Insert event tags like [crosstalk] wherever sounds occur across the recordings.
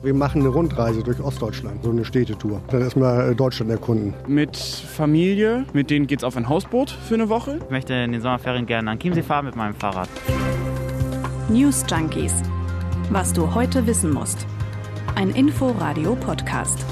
Wir machen eine Rundreise durch Ostdeutschland, so eine Städtetour. Dann erstmal äh, Deutschland erkunden. Mit Familie, mit denen geht's auf ein Hausboot für eine Woche. Ich möchte in den Sommerferien gerne an Chiemsee fahren mit meinem Fahrrad. News Junkies. Was du heute wissen musst. Ein Info-Radio-Podcast.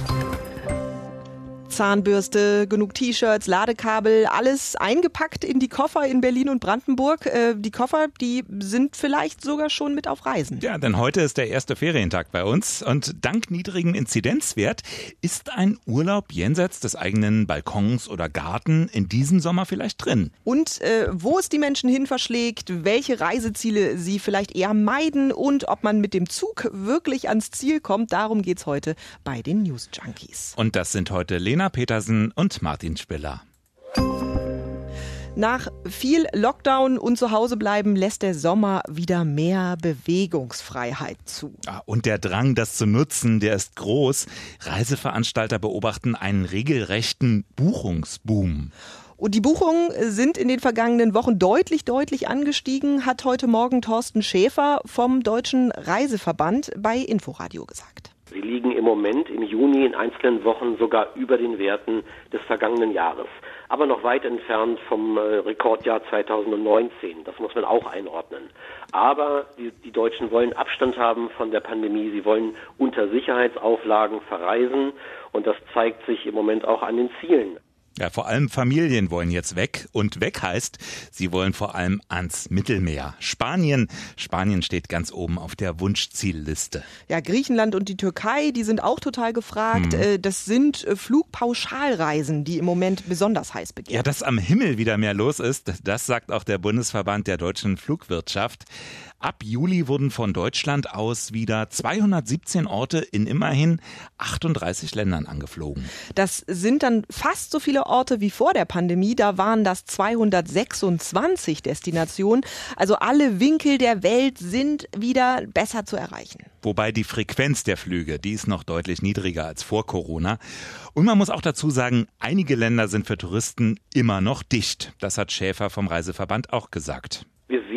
Zahnbürste, genug T-Shirts, Ladekabel, alles eingepackt in die Koffer in Berlin und Brandenburg. Äh, die Koffer, die sind vielleicht sogar schon mit auf Reisen. Ja, denn heute ist der erste Ferientag bei uns und dank niedrigen Inzidenzwert ist ein Urlaub jenseits des eigenen Balkons oder Garten in diesem Sommer vielleicht drin. Und äh, wo es die Menschen hin verschlägt, welche Reiseziele sie vielleicht eher meiden und ob man mit dem Zug wirklich ans Ziel kommt, darum geht's heute bei den News Junkies. Und das sind heute Lena Petersen und Martin Spiller. Nach viel Lockdown und zu Hause bleiben lässt der Sommer wieder mehr Bewegungsfreiheit zu. Und der Drang, das zu nutzen, der ist groß. Reiseveranstalter beobachten einen regelrechten Buchungsboom. Und die Buchungen sind in den vergangenen Wochen deutlich, deutlich angestiegen, hat heute Morgen Thorsten Schäfer vom Deutschen Reiseverband bei Inforadio gesagt. Sie liegen im Moment im Juni in einzelnen Wochen sogar über den Werten des vergangenen Jahres, aber noch weit entfernt vom äh, Rekordjahr 2019. Das muss man auch einordnen. Aber die, die Deutschen wollen Abstand haben von der Pandemie. Sie wollen unter Sicherheitsauflagen verreisen und das zeigt sich im Moment auch an den Zielen. Ja, vor allem Familien wollen jetzt weg und weg heißt, sie wollen vor allem ans Mittelmeer. Spanien, Spanien steht ganz oben auf der Wunschzielliste. Ja, Griechenland und die Türkei, die sind auch total gefragt. Hm. Das sind äh, Flugpauschalreisen, die im Moment besonders heiß begehren. Ja, dass am Himmel wieder mehr los ist, das sagt auch der Bundesverband der deutschen Flugwirtschaft. Ab Juli wurden von Deutschland aus wieder 217 Orte in immerhin 38 Ländern angeflogen. Das sind dann fast so viele Orte wie vor der Pandemie. Da waren das 226 Destinationen. Also alle Winkel der Welt sind wieder besser zu erreichen. Wobei die Frequenz der Flüge, die ist noch deutlich niedriger als vor Corona. Und man muss auch dazu sagen, einige Länder sind für Touristen immer noch dicht. Das hat Schäfer vom Reiseverband auch gesagt. Wir sehen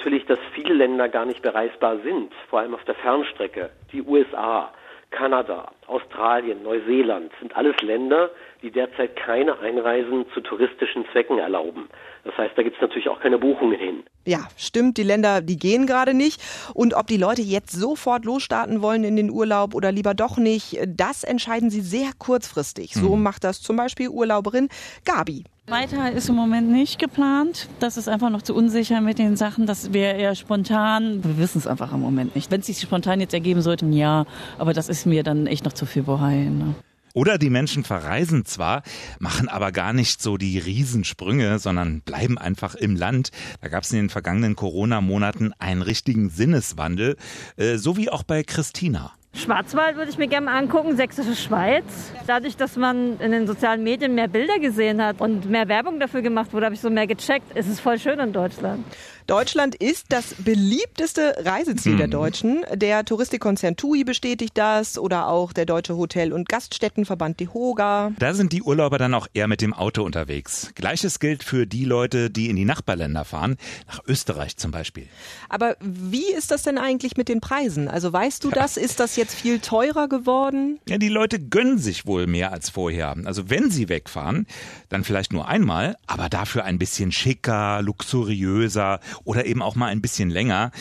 natürlich, dass viele Länder gar nicht bereisbar sind, vor allem auf der Fernstrecke. Die USA, Kanada, Australien, Neuseeland sind alles Länder, die derzeit keine Einreisen zu touristischen Zwecken erlauben. Das heißt, da gibt es natürlich auch keine Buchungen hin. Ja, stimmt, die Länder, die gehen gerade nicht. Und ob die Leute jetzt sofort losstarten wollen in den Urlaub oder lieber doch nicht, das entscheiden sie sehr kurzfristig. So mhm. macht das zum Beispiel Urlauberin Gabi. Weiter ist im Moment nicht geplant. Das ist einfach noch zu unsicher mit den Sachen. Das wäre eher spontan. Wir wissen es einfach im Moment nicht. Wenn es sich spontan jetzt ergeben sollte, ja. Aber das ist mir dann echt noch zu viel Bohai. Ne? Oder die Menschen verreisen zwar, machen aber gar nicht so die Riesensprünge, sondern bleiben einfach im Land. Da gab es in den vergangenen Corona-Monaten einen richtigen Sinneswandel, äh, so wie auch bei Christina. Schwarzwald würde ich mir gerne mal angucken, Sächsische Schweiz. Dadurch, dass man in den sozialen Medien mehr Bilder gesehen hat und mehr Werbung dafür gemacht wurde, habe ich so mehr gecheckt. Es ist voll schön in Deutschland. Deutschland ist das beliebteste Reiseziel hm. der Deutschen. Der Touristikkonzern TUI bestätigt das oder auch der Deutsche Hotel- und Gaststättenverband DEHOGA. Da sind die Urlauber dann auch eher mit dem Auto unterwegs. Gleiches gilt für die Leute, die in die Nachbarländer fahren, nach Österreich zum Beispiel. Aber wie ist das denn eigentlich mit den Preisen? Also weißt du ja. das? Ist das jetzt viel teurer geworden? Ja, die Leute gönnen sich wohl mehr als vorher. Also wenn sie wegfahren, dann vielleicht nur einmal, aber dafür ein bisschen schicker, luxuriöser oder eben auch mal ein bisschen länger.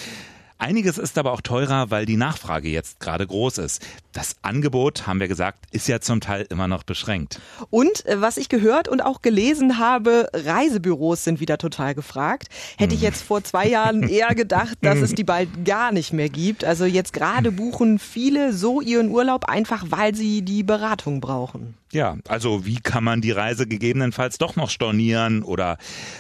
Einiges ist aber auch teurer, weil die Nachfrage jetzt gerade groß ist. Das Angebot, haben wir gesagt, ist ja zum Teil immer noch beschränkt. Und äh, was ich gehört und auch gelesen habe, Reisebüros sind wieder total gefragt. Hätte ich hm. jetzt vor zwei Jahren [laughs] eher gedacht, dass es die bald gar nicht mehr gibt. Also jetzt gerade buchen viele so ihren Urlaub einfach, weil sie die Beratung brauchen. Ja, also wie kann man die Reise gegebenenfalls doch noch stornieren oder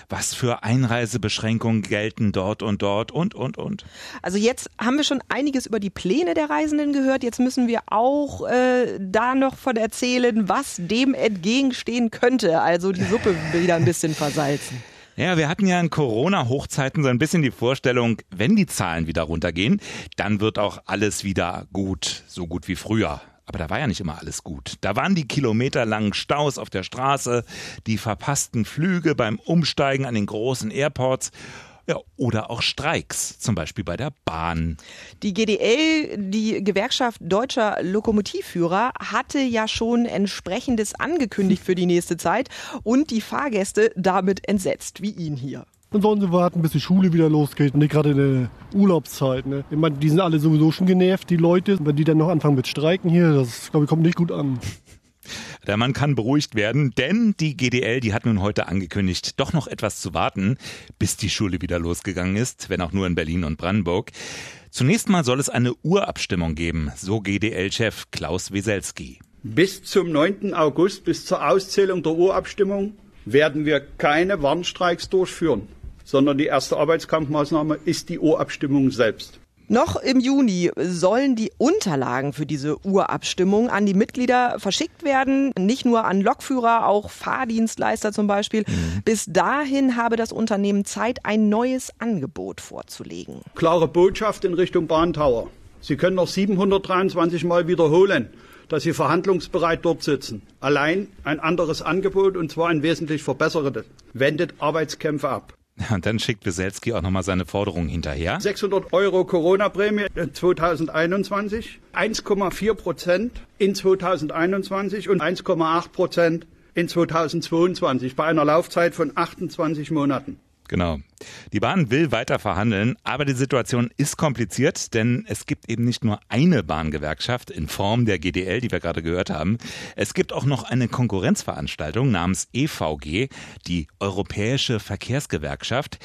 was für Einreisebeschränkungen gelten dort und dort und, und, und. Also jetzt haben wir schon einiges über die Pläne der Reisenden gehört. Jetzt müssen wir auch äh, da noch von erzählen, was dem entgegenstehen könnte. Also die Suppe [laughs] wieder ein bisschen versalzen. Ja, wir hatten ja in Corona-Hochzeiten so ein bisschen die Vorstellung, wenn die Zahlen wieder runtergehen, dann wird auch alles wieder gut, so gut wie früher. Aber da war ja nicht immer alles gut. Da waren die kilometerlangen Staus auf der Straße, die verpassten Flüge beim Umsteigen an den großen Airports. Ja, oder auch Streiks, zum Beispiel bei der Bahn. Die GDL, die Gewerkschaft deutscher Lokomotivführer, hatte ja schon entsprechendes angekündigt für die nächste Zeit und die Fahrgäste damit entsetzt, wie ihn hier. Dann sollen sie warten, bis die Schule wieder losgeht, nicht gerade in der Urlaubszeit. Ne? Ich meine, die sind alle sowieso schon genervt, die Leute. Wenn die dann noch anfangen mit Streiken hier, das glaube ich kommt nicht gut an. [laughs] Der Mann kann beruhigt werden, denn die GDL, die hat nun heute angekündigt, doch noch etwas zu warten, bis die Schule wieder losgegangen ist, wenn auch nur in Berlin und Brandenburg. Zunächst mal soll es eine Urabstimmung geben, so GDL-Chef Klaus Weselski. Bis zum 9. August, bis zur Auszählung der Urabstimmung, werden wir keine Warnstreiks durchführen, sondern die erste Arbeitskampfmaßnahme ist die Urabstimmung selbst. Noch im Juni sollen die Unterlagen für diese Urabstimmung an die Mitglieder verschickt werden. Nicht nur an Lokführer, auch Fahrdienstleister zum Beispiel. Mhm. Bis dahin habe das Unternehmen Zeit, ein neues Angebot vorzulegen. Klare Botschaft in Richtung Bahntower. Sie können noch 723 Mal wiederholen, dass Sie verhandlungsbereit dort sitzen. Allein ein anderes Angebot, und zwar ein wesentlich verbessertes, wendet Arbeitskämpfe ab. [laughs] Und dann schickt Weselski auch nochmal seine Forderung hinterher. 600 Euro Corona-Prämie 2021, 1,4 Prozent in 2021 und 1,8 Prozent in 2022 bei einer Laufzeit von 28 Monaten. Genau. Die Bahn will weiter verhandeln, aber die Situation ist kompliziert, denn es gibt eben nicht nur eine Bahngewerkschaft in Form der GDL, die wir gerade gehört haben. Es gibt auch noch eine Konkurrenzveranstaltung namens EVG, die Europäische Verkehrsgewerkschaft.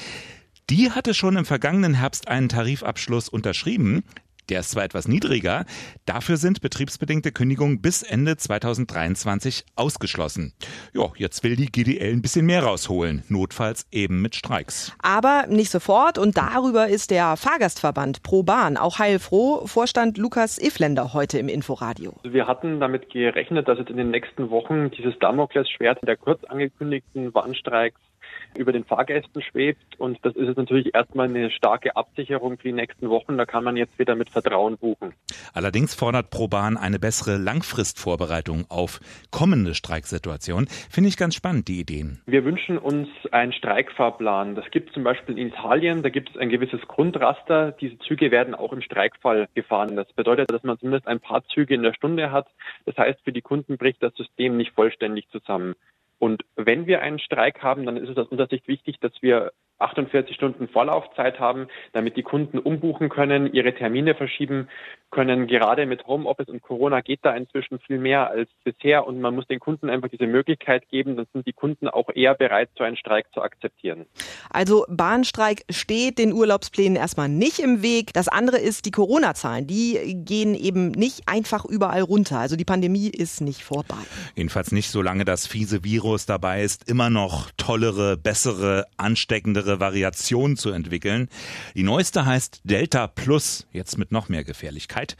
Die hatte schon im vergangenen Herbst einen Tarifabschluss unterschrieben. Der ist zwar etwas niedriger, dafür sind betriebsbedingte Kündigungen bis Ende 2023 ausgeschlossen. Ja, jetzt will die GDL ein bisschen mehr rausholen, notfalls eben mit Streiks. Aber nicht sofort und darüber ist der Fahrgastverband Pro Bahn auch heilfroh. Vorstand Lukas Ifländer heute im Inforadio. Wir hatten damit gerechnet, dass jetzt in den nächsten Wochen dieses Damoklesschwert der kurz angekündigten Warnstreiks über den Fahrgästen schwebt. Und das ist jetzt natürlich erstmal eine starke Absicherung für die nächsten Wochen. Da kann man jetzt wieder mit Vertrauen buchen. Allerdings fordert ProBahn eine bessere Langfristvorbereitung auf kommende Streiksituationen. Finde ich ganz spannend, die Ideen. Wir wünschen uns einen Streikfahrplan. Das gibt es zum Beispiel in Italien. Da gibt es ein gewisses Grundraster. Diese Züge werden auch im Streikfall gefahren. Das bedeutet, dass man zumindest ein paar Züge in der Stunde hat. Das heißt, für die Kunden bricht das System nicht vollständig zusammen. Und wenn wir einen Streik haben, dann ist es aus unserer Sicht wichtig, dass wir 48 Stunden Vorlaufzeit haben, damit die Kunden umbuchen können, ihre Termine verschieben können. Gerade mit Homeoffice und Corona geht da inzwischen viel mehr als bisher und man muss den Kunden einfach diese Möglichkeit geben, dann sind die Kunden auch eher bereit, so einen Streik zu akzeptieren. Also Bahnstreik steht den Urlaubsplänen erstmal nicht im Weg. Das andere ist die Corona-Zahlen. Die gehen eben nicht einfach überall runter. Also die Pandemie ist nicht vorbei. Jedenfalls nicht, solange das fiese Virus dabei ist, immer noch tollere, bessere, ansteckendere weitere Variationen zu entwickeln. Die neueste heißt Delta Plus, jetzt mit noch mehr Gefährlichkeit.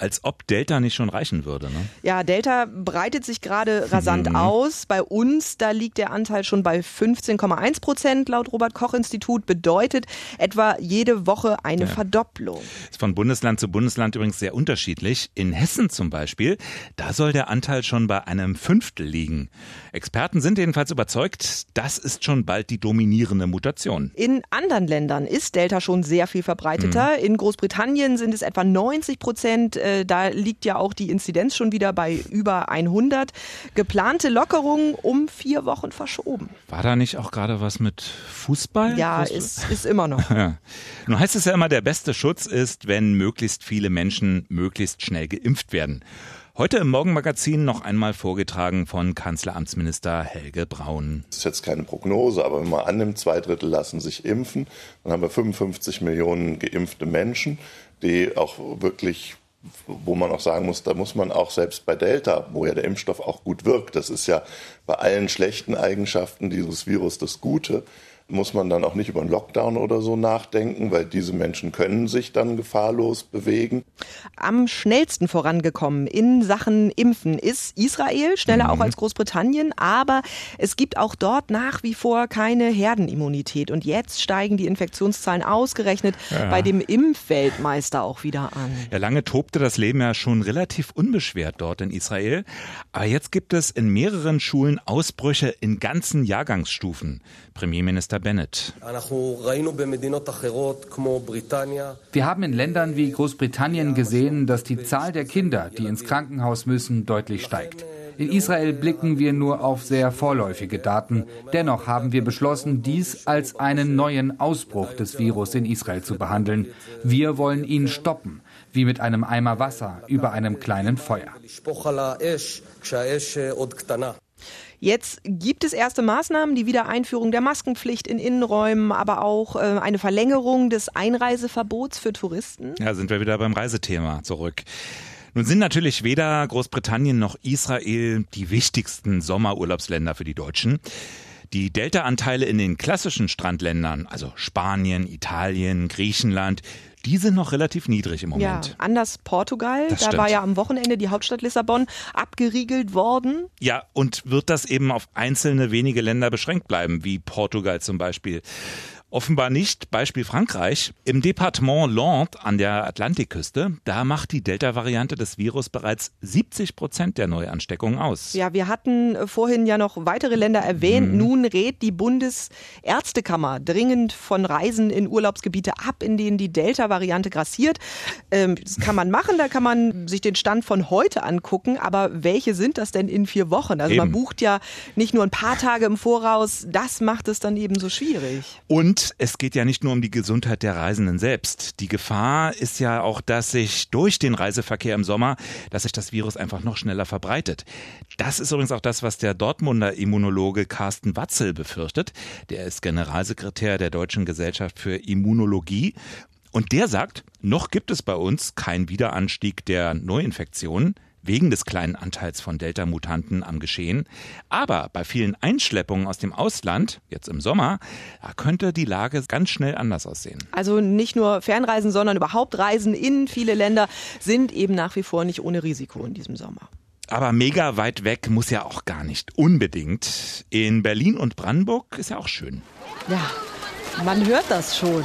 Als ob Delta nicht schon reichen würde. Ne? Ja, Delta breitet sich gerade rasant mhm. aus. Bei uns, da liegt der Anteil schon bei 15,1 Prozent laut Robert Koch Institut. Bedeutet etwa jede Woche eine ja. Verdopplung. Ist von Bundesland zu Bundesland übrigens sehr unterschiedlich. In Hessen zum Beispiel, da soll der Anteil schon bei einem Fünftel liegen. Experten sind jedenfalls überzeugt, das ist schon bald die dominierende Mutation. In anderen Ländern ist Delta schon sehr viel verbreiteter. Mhm. In Großbritannien sind es etwa 90 Prozent äh, da liegt ja auch die Inzidenz schon wieder bei über 100. Geplante Lockerungen um vier Wochen verschoben. War da nicht auch gerade was mit Fußball? Ja, ist, ist immer noch. [laughs] Ja. Nun heißt es ja immer, der beste Schutz ist, wenn möglichst viele Menschen möglichst schnell geimpft werden. Heute im Morgenmagazin noch einmal vorgetragen von Kanzleramtsminister Helge Braun. Das ist jetzt keine Prognose, aber wenn man annimmt, zwei Drittel lassen sich impfen, dann haben wir 55 Millionen geimpfte Menschen, die auch wirklich wo man auch sagen muss, da muss man auch selbst bei Delta, wo ja der Impfstoff auch gut wirkt, das ist ja bei allen schlechten Eigenschaften dieses Virus das Gute, muss man dann auch nicht über einen Lockdown oder so nachdenken, weil diese Menschen können sich dann gefahrlos bewegen. Am schnellsten vorangekommen in Sachen Impfen ist Israel, schneller mhm. auch als Großbritannien, aber es gibt auch dort nach wie vor keine Herdenimmunität. Und jetzt steigen die Infektionszahlen ausgerechnet ja. bei dem Impfweltmeister auch wieder an. Ja, lange tobte das Leben ja schon relativ unbeschwert dort in Israel. Aber jetzt gibt es in mehreren Schulen Ausbrüche in ganzen Jahrgangsstufen. Premierminister Bennett. Wir haben in Ländern wie Großbritannien gesehen, dass die Zahl der Kinder, die ins Krankenhaus müssen, deutlich steigt. In Israel blicken wir nur auf sehr vorläufige Daten. Dennoch haben wir beschlossen, dies als einen neuen Ausbruch des Virus in Israel zu behandeln. Wir wollen ihn stoppen, wie mit einem Eimer Wasser über einem kleinen Feuer. Jetzt gibt es erste Maßnahmen, die Wiedereinführung der Maskenpflicht in Innenräumen, aber auch äh, eine Verlängerung des Einreiseverbots für Touristen. Ja, sind wir wieder beim Reisethema zurück. Nun sind natürlich weder Großbritannien noch Israel die wichtigsten Sommerurlaubsländer für die Deutschen. Die Delta-Anteile in den klassischen Strandländern, also Spanien, Italien, Griechenland, die sind noch relativ niedrig im Moment. Ja, anders Portugal. Das da stimmt. war ja am Wochenende die Hauptstadt Lissabon abgeriegelt worden. Ja, und wird das eben auf einzelne wenige Länder beschränkt bleiben, wie Portugal zum Beispiel? Offenbar nicht. Beispiel Frankreich. Im Departement Landes an der Atlantikküste, da macht die Delta-Variante des Virus bereits 70 Prozent der Neuansteckungen aus. Ja, wir hatten äh, vorhin ja noch weitere Länder erwähnt. Mhm. Nun rät die Bundesärztekammer dringend von Reisen in Urlaubsgebiete ab, in denen die Delta-Variante grassiert. Ähm, das kann man machen, da kann man sich den Stand von heute angucken. Aber welche sind das denn in vier Wochen? Also man Eben. bucht ja nicht nur ein paar Tage im Voraus. Das macht es dann eben so schwierig. Und es geht ja nicht nur um die Gesundheit der Reisenden selbst. Die Gefahr ist ja auch, dass sich durch den Reiseverkehr im Sommer, dass sich das Virus einfach noch schneller verbreitet. Das ist übrigens auch das, was der Dortmunder Immunologe Carsten Watzel befürchtet. Der ist Generalsekretär der Deutschen Gesellschaft für Immunologie. Und der sagt, noch gibt es bei uns keinen Wiederanstieg der Neuinfektionen wegen des kleinen Anteils von Delta-Mutanten am Geschehen. Aber bei vielen Einschleppungen aus dem Ausland, jetzt im Sommer, da könnte die Lage ganz schnell anders aussehen. Also nicht nur Fernreisen, sondern überhaupt Reisen in viele Länder sind eben nach wie vor nicht ohne Risiko in diesem Sommer. Aber mega weit weg muss ja auch gar nicht unbedingt. In Berlin und Brandenburg ist ja auch schön. Ja, man hört das schon,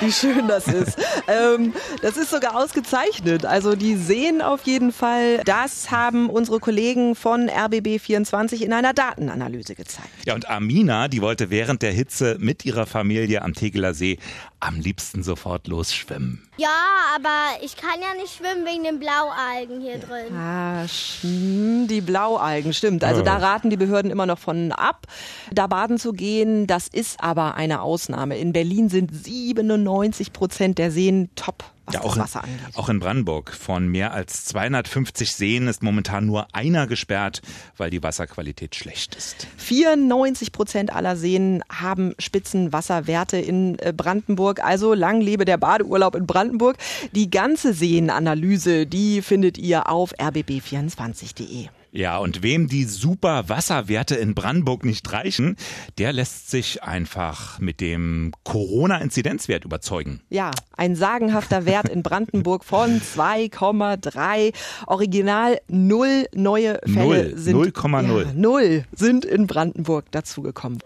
wie schön das ist. [laughs] ähm, das ist sogar ausgezeichnet. Also die sehen auf jeden Fall, das haben unsere Kollegen von RBB24 in einer Datenanalyse gezeigt. Ja, und Amina, die wollte während der Hitze mit ihrer Familie am Tegeler See am liebsten sofort losschwimmen. Ja, aber ich kann ja nicht schwimmen wegen den Blaualgen hier drin. Ah, die Blaualgen, stimmt. Also Oh. da raten die Behörden immer noch von ab, da baden zu gehen. Das ist aber eine Ausnahme. In Berlin sind 97 Prozent der Seen top, was Ja, das auch in, Wasser angeht. auch in Brandenburg. Von mehr als 250 Seen ist momentan nur einer gesperrt, weil die Wasserqualität schlecht ist. 94 Prozent aller Seen haben Spitzenwasserwerte in äh, Brandenburg. Also lang lebe der Badeurlaub in Brandenburg. Die ganze Seenanalyse, die findet ihr auf rbb24.de. Ja, und wem die super Wasserwerte in Brandenburg nicht reichen, der lässt sich einfach mit dem Corona-Inzidenzwert überzeugen. Ja, ein sagenhafter Wert in Brandenburg von [laughs] 2,3. Original null neue Fälle Null. sind 0,0. Ja, null sind in Brandenburg dazugekommen.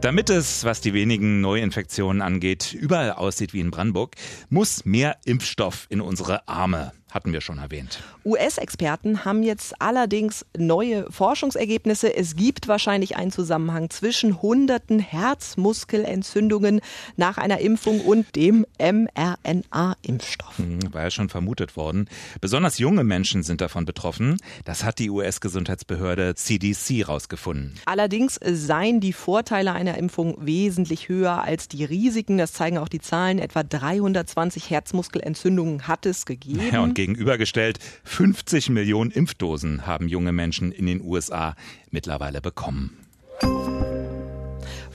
Damit es, was die wenigen Neuinfektionen angeht, überall aussieht wie in Brandenburg, muss mehr Impfstoff in unsere Arme, hatten wir schon erwähnt. US-Experten haben jetzt allerdings neue Forschungsergebnisse. Es gibt wahrscheinlich einen Zusammenhang zwischen hunderten Herzmuskelentzündungen nach einer Impfung und dem mRNA-Impfstoff. Hm, War ja schon vermutet worden. Besonders junge Menschen sind davon betroffen. Das hat die US-Gesundheitsbehörde CDC rausgefunden. Allerdings seien die Vorteile einer Impfung wesentlich höher als die Risiken. Das zeigen auch die Zahlen. Etwa 320 Herzmuskelentzündungen hat es gegeben. Ja, gegenübergestellt, 50 Millionen Impfdosen haben junge Menschen in den USA mittlerweile bekommen.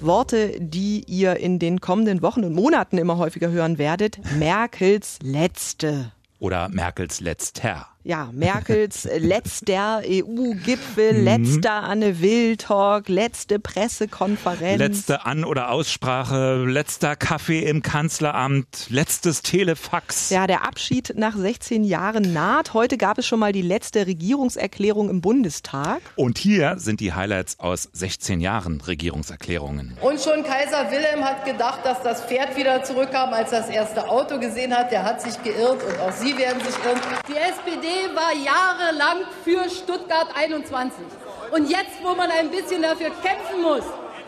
Worte, die ihr in den kommenden Wochen und Monaten immer häufiger hören werdet. Merkels letzte. Oder Merkels letzter. Ja, Merkels [laughs] letzter EU-Gipfel, Mhm. letzter Anne Will-Talk, letzte Pressekonferenz. Letzte An- oder Aussprache, letzter Kaffee im Kanzleramt, letztes Telefax. Ja, der Abschied nach 16 Jahren naht. Heute gab es schon mal die letzte Regierungserklärung im Bundestag. Und hier sind die Highlights aus 16 Jahren Regierungserklärungen. Und schon Kaiser Wilhelm hat gedacht, dass das Pferd wieder zurückkam, als er das erste Auto gesehen hat. Der hat sich geirrt und auch Sie werden sich irren. Die SPD war jahrelang für Stuttgart 21. Und jetzt, wo man ein bisschen dafür kämpfen muss,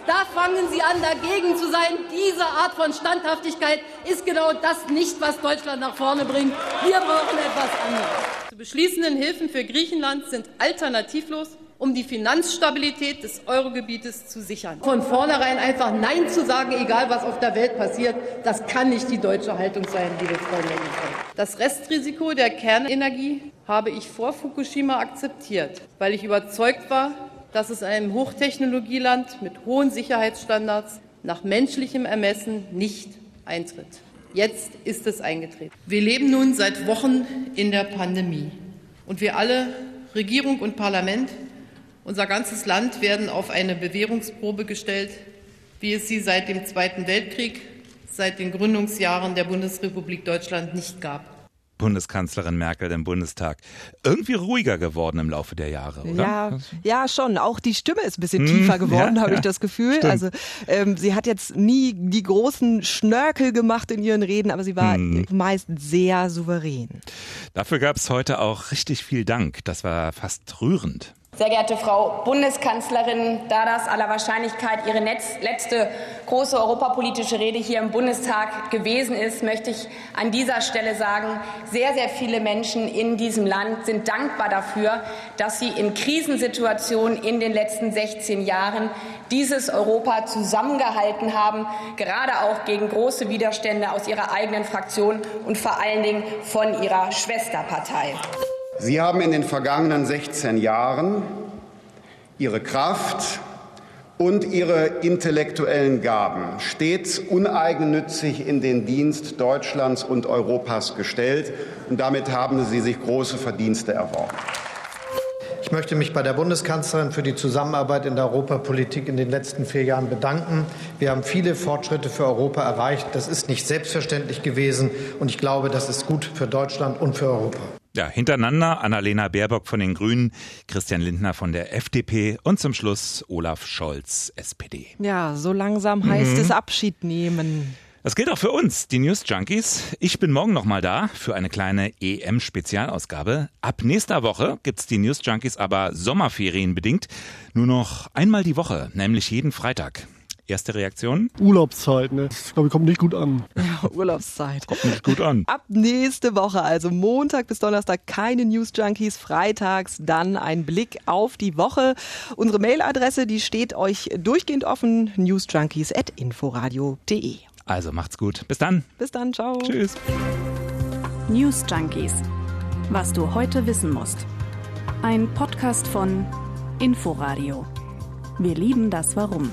Da fangen Sie an, dagegen zu sein. Diese Art von Standhaftigkeit ist genau das nicht, was Deutschland nach vorne bringt. Wir brauchen etwas anderes. Die beschließenden Hilfen für Griechenland sind alternativlos um die Finanzstabilität des Eurogebietes zu sichern. Von vornherein einfach Nein zu sagen, egal was auf der Welt passiert, das kann nicht die deutsche Haltung sein, liebe Freunde. Das Restrisiko der Kernenergie habe ich vor Fukushima akzeptiert, weil ich überzeugt war, dass es einem Hochtechnologieland mit hohen Sicherheitsstandards nach menschlichem Ermessen nicht eintritt. Jetzt ist es eingetreten. Wir leben nun seit Wochen in der Pandemie. Und wir alle, Regierung und Parlament, unser ganzes Land werden auf eine Bewährungsprobe gestellt, wie es sie seit dem Zweiten Weltkrieg, seit den Gründungsjahren der Bundesrepublik Deutschland nicht gab. Bundeskanzlerin Merkel im Bundestag. Irgendwie ruhiger geworden im Laufe der Jahre, oder? Ja, ja schon. Auch die Stimme ist ein bisschen hm, tiefer geworden, ja, habe ja. ich das Gefühl. Stimmt. Also ähm, sie hat jetzt nie die großen Schnörkel gemacht in ihren Reden, aber sie war hm. meist sehr souverän. Dafür gab es heute auch richtig viel Dank. Das war fast rührend. Sehr geehrte Frau Bundeskanzlerin, da das aller Wahrscheinlichkeit Ihre letzte große europapolitische Rede hier im Bundestag gewesen ist, möchte ich an dieser Stelle sagen, sehr, sehr viele Menschen in diesem Land sind dankbar dafür, dass Sie in Krisensituationen in den letzten 16 Jahren dieses Europa zusammengehalten haben, gerade auch gegen große Widerstände aus Ihrer eigenen Fraktion und vor allen Dingen von Ihrer Schwesterpartei. Sie haben in den vergangenen 16 Jahren Ihre Kraft und Ihre intellektuellen Gaben stets uneigennützig in den Dienst Deutschlands und Europas gestellt. Und damit haben Sie sich große Verdienste erworben. Ich möchte mich bei der Bundeskanzlerin für die Zusammenarbeit in der Europapolitik in den letzten vier Jahren bedanken. Wir haben viele Fortschritte für Europa erreicht. Das ist nicht selbstverständlich gewesen. Und ich glaube, das ist gut für Deutschland und für Europa. Ja, hintereinander Annalena Baerbock von den Grünen, Christian Lindner von der FDP und zum Schluss Olaf Scholz, SPD. Ja, so langsam heißt mhm. es Abschied nehmen. Das gilt auch für uns, die News Junkies. Ich bin morgen nochmal da für eine kleine EM-Spezialausgabe. Ab nächster Woche gibt's die News Junkies aber sommerferienbedingt nur noch einmal die Woche, nämlich jeden Freitag. Erste Reaktion? Urlaubszeit, ne? Das, glaube ich, kommt nicht gut an. Ja, Urlaubszeit. Kommt nicht gut an. Ab nächste Woche, also Montag bis Donnerstag, keine News Junkies. Freitags dann ein Blick auf die Woche. Unsere Mailadresse, die steht euch durchgehend offen. newsjunkies.inforadio.de. Also macht's gut. Bis dann. Bis dann. Ciao. Tschüss. News Junkies. Was du heute wissen musst. Ein Podcast von Inforadio. Wir lieben das Warum.